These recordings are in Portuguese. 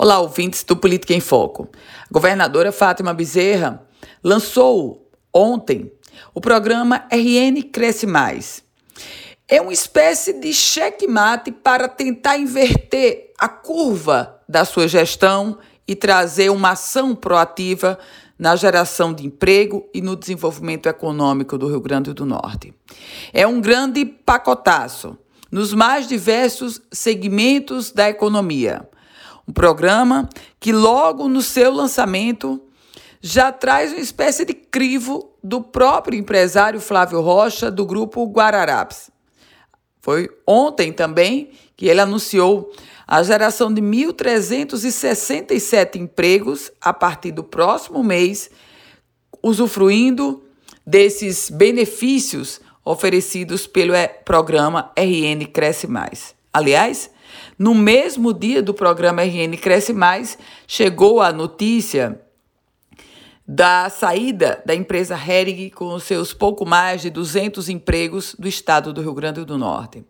Olá, ouvintes do Política em Foco. A governadora Fátima Bezerra lançou ontem o programa RN Cresce Mais. É uma espécie de checkmate para tentar inverter a curva da sua gestão e trazer uma ação proativa na geração de emprego e no desenvolvimento econômico do Rio Grande do Norte. É um grande pacotaço nos mais diversos segmentos da economia um programa que, logo no seu lançamento, já traz uma espécie de crivo do próprio empresário Flávio Rocha, do grupo Guararapes. Foi ontem também que ele anunciou a geração de 1.367 empregos a partir do próximo mês, usufruindo desses benefícios oferecidos pelo eh, programa RN Cresce Mais. Aliás, no mesmo dia do programa RN Cresce Mais, chegou a notícia da saída da empresa Hering com seus pouco mais de 200 empregos do estado do Rio Grande do Norte.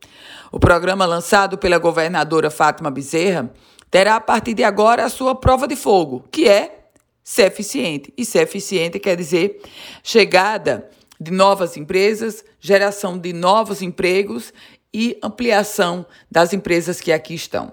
O programa lançado pela governadora Fátima Bezerra terá a partir de agora a sua prova de fogo, que é ser eficiente. E ser eficiente quer dizer chegada de novas empresas, geração de novos empregos e ampliação das empresas que aqui estão.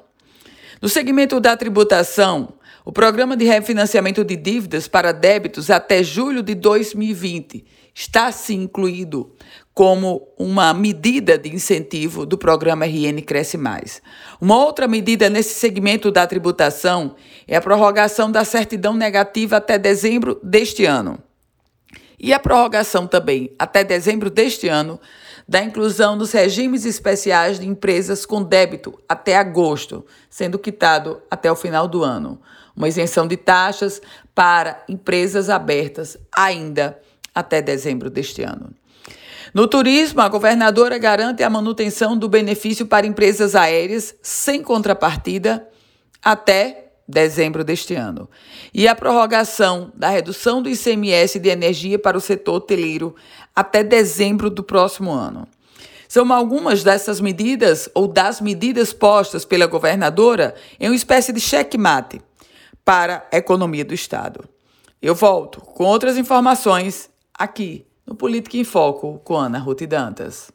No segmento da tributação, o programa de refinanciamento de dívidas para débitos até julho de 2020 está sim incluído como uma medida de incentivo do programa RN Cresce Mais. Uma outra medida nesse segmento da tributação é a prorrogação da certidão negativa até dezembro deste ano. E a prorrogação também até dezembro deste ano da inclusão dos regimes especiais de empresas com débito até agosto, sendo quitado até o final do ano. Uma isenção de taxas para empresas abertas ainda até dezembro deste ano. No turismo, a governadora garante a manutenção do benefício para empresas aéreas sem contrapartida até dezembro deste ano, e a prorrogação da redução do ICMS de energia para o setor hoteleiro até dezembro do próximo ano. São algumas dessas medidas ou das medidas postas pela governadora em uma espécie de checkmate para a economia do Estado. Eu volto com outras informações aqui no Política em Foco com Ana Ruth Dantas.